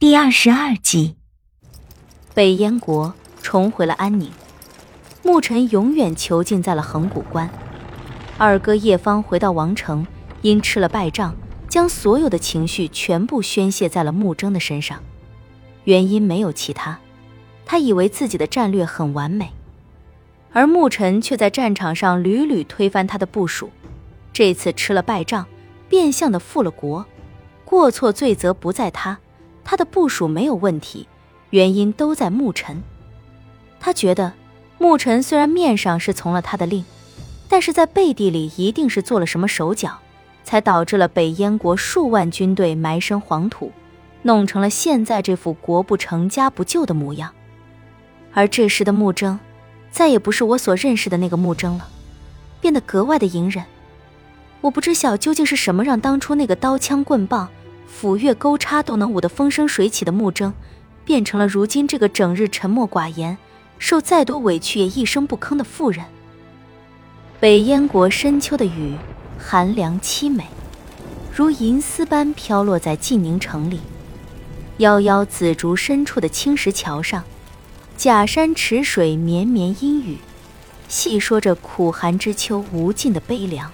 第二十二集，北燕国重回了安宁，牧尘永远囚禁在了函谷关。二哥叶芳回到王城，因吃了败仗，将所有的情绪全部宣泄在了穆征的身上。原因没有其他，他以为自己的战略很完美，而牧尘却在战场上屡屡推翻他的部署。这次吃了败仗，变相的复了国。过错罪责不在他，他的部署没有问题，原因都在牧尘。他觉得牧尘虽然面上是从了他的令，但是在背地里一定是做了什么手脚，才导致了北燕国数万军队埋身黄土，弄成了现在这副国不成家不救的模样。而这时的穆征，再也不是我所认识的那个穆征了，变得格外的隐忍。我不知晓究竟是什么让当初那个刀枪棍棒。斧钺钩叉都能舞得风生水起的穆筝，变成了如今这个整日沉默寡言、受再多委屈也一声不吭的妇人。北燕国深秋的雨，寒凉凄美，如银丝般飘落在晋宁城里。夭夭紫竹深处的青石桥上，假山池水绵绵阴雨，细说着苦寒之秋无尽的悲凉。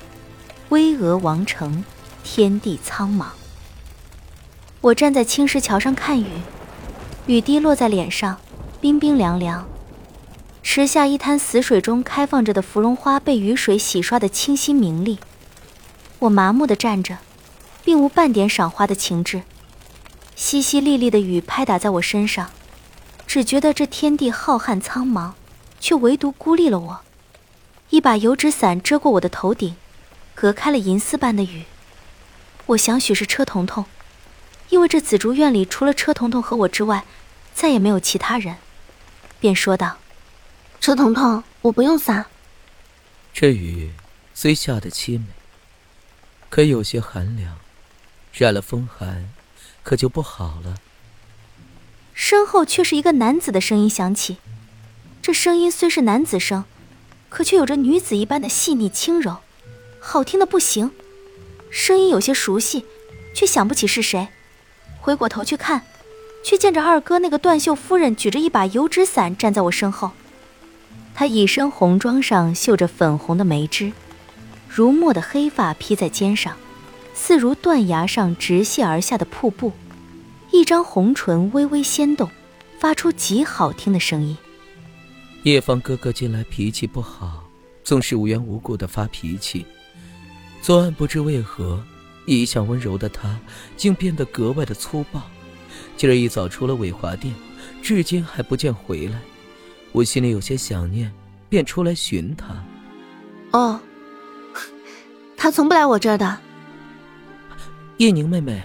巍峨王城，天地苍茫。我站在青石桥上看雨，雨滴落在脸上，冰冰凉凉。池下一滩死水中开放着的芙蓉花被雨水洗刷的清新明丽。我麻木地站着，并无半点赏花的情致。淅淅沥沥的雨拍打在我身上，只觉得这天地浩瀚苍茫，却唯独孤立了我。一把油纸伞遮过我的头顶，隔开了银丝般的雨。我想，许是车彤彤。因为这紫竹院里除了车彤彤和我之外，再也没有其他人，便说道：“车彤彤，我不用伞。”这雨虽下得凄美，可有些寒凉，染了风寒，可就不好了。身后却是一个男子的声音响起，这声音虽是男子声，可却有着女子一般的细腻轻柔，好听的不行。声音有些熟悉，却想不起是谁。回过头去看，却见着二哥那个断袖夫人举着一把油纸伞站在我身后。她一身红装上绣着粉红的梅枝，如墨的黑发披在肩上，似如断崖上直泻而下的瀑布。一张红唇微微掀动，发出极好听的声音。叶芳哥哥近来脾气不好，总是无缘无故的发脾气。昨晚不知为何。一向温柔的他，竟变得格外的粗暴。今儿一早出了伟华殿，至今还不见回来，我心里有些想念，便出来寻他。哦，他从不来我这儿的。叶宁妹妹，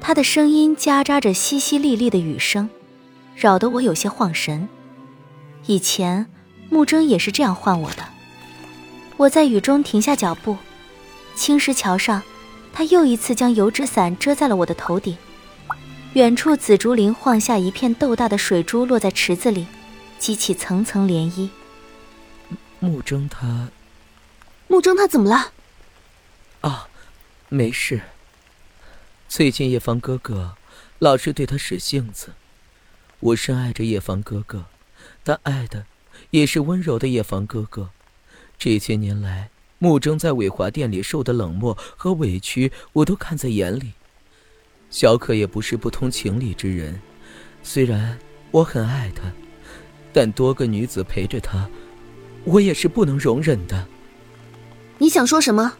她的声音夹杂着淅淅沥沥的雨声，扰得我有些晃神。以前木征也是这样唤我的。我在雨中停下脚步，青石桥上。他又一次将油纸伞遮在了我的头顶，远处紫竹林晃下一片豆大的水珠，落在池子里，激起层层涟漪。穆征他，穆征他怎么了？啊，没事。最近叶凡哥哥老是对他使性子，我深爱着叶凡哥哥，但爱的也是温柔的叶凡哥哥。这些年来。穆征在伟华殿里受的冷漠和委屈，我都看在眼里。小可也不是不通情理之人，虽然我很爱她，但多个女子陪着她，我也是不能容忍的。你想说什么？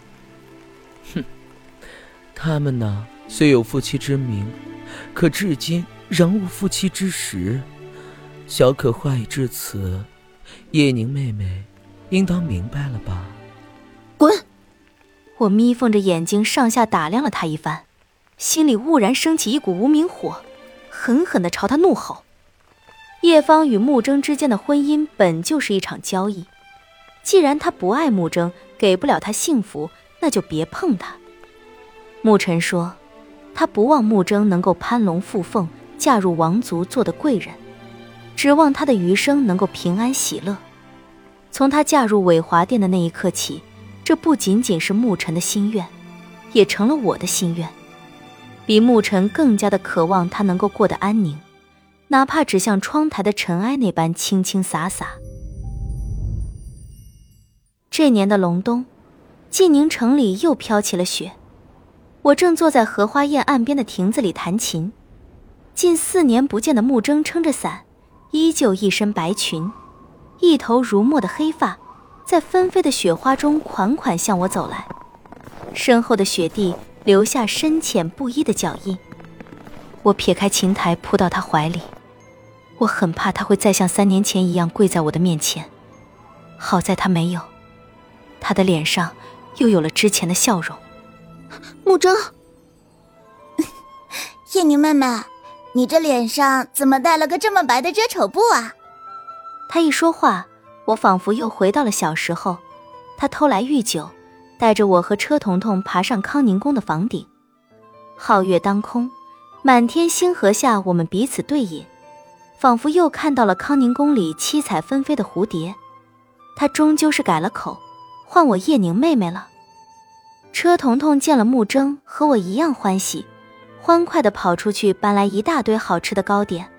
哼，他们呢，虽有夫妻之名，可至今仍无夫妻之实。小可话已至此，叶宁妹妹，应当明白了吧？滚！我眯缝着眼睛，上下打量了他一番，心里兀然升起一股无名火，狠狠地朝他怒吼。叶芳与穆征之间的婚姻本就是一场交易，既然他不爱穆征，给不了他幸福，那就别碰他。穆尘说，他不望穆征能够攀龙附凤，嫁入王族，做的贵人，指望他的余生能够平安喜乐。从他嫁入伟华殿的那一刻起。这不仅仅是牧尘的心愿，也成了我的心愿。比沐尘更加的渴望他能够过得安宁，哪怕只像窗台的尘埃那般清清洒洒。这年的隆冬，晋宁城里又飘起了雪。我正坐在荷花宴岸边的亭子里弹琴，近四年不见的穆征撑着伞，依旧一身白裙，一头如墨的黑发，在纷飞的雪花中款款向我走来，身后的雪地留下深浅不一的脚印。我撇开琴台，扑到他怀里，我很怕他会再像三年前一样跪在我的面前，好在他没有。他的脸上又有了之前的笑容。慕征，叶宁妹妹，你这脸上怎么带了个这么白的遮丑布啊？他一说话，我仿佛又回到了小时候。他偷来御酒，带着我和车彤彤爬上康宁宫的房顶。皓月当空，满天星河下，我们彼此对饮，仿佛又看到了康宁宫里七彩纷飞的蝴蝶。他终究是改了口。唤我叶宁妹妹了。车彤彤见了穆征，和我一样欢喜，欢快地跑出去搬来一大堆好吃的糕点。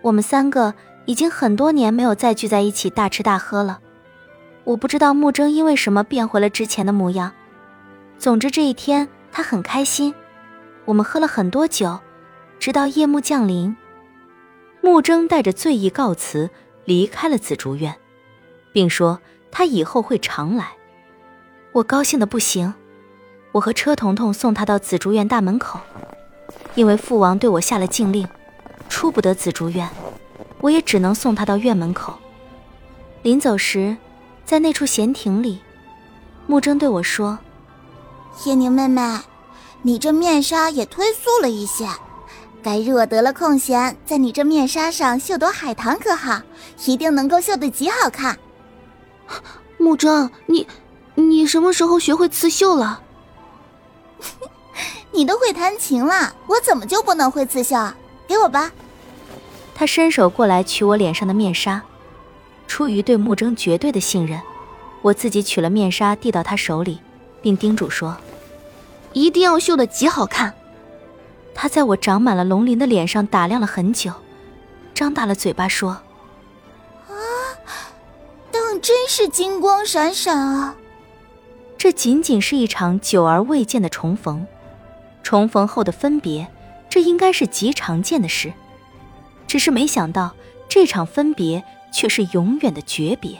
我们三个已经很多年没有再聚在一起大吃大喝了。我不知道穆征因为什么变回了之前的模样。总之这一天他很开心。我们喝了很多酒，直到夜幕降临。穆征带着醉意告辞，离开了紫竹院，并说。他以后会常来，我高兴的不行。我和车彤彤送他到紫竹院大门口，因为父王对我下了禁令，出不得紫竹院，我也只能送他到院门口。临走时，在那处闲亭里，穆征对我说：“叶宁妹妹，你这面纱也忒素了一些，改日我得了空闲，在你这面纱上绣朵海棠可好？一定能够绣得极好看。”穆征，你，你什么时候学会刺绣了？你都会弹琴了，我怎么就不能会刺绣？给我吧。他伸手过来取我脸上的面纱，出于对穆征绝对的信任，我自己取了面纱递到他手里，并叮嘱说：“一定要绣得极好看。”他在我长满了龙鳞的脸上打量了很久，张大了嘴巴说。啊，当真是金光闪闪啊！这仅仅是一场久而未见的重逢，重逢后的分别，这应该是极常见的事。只是没想到，这场分别却是永远的诀别。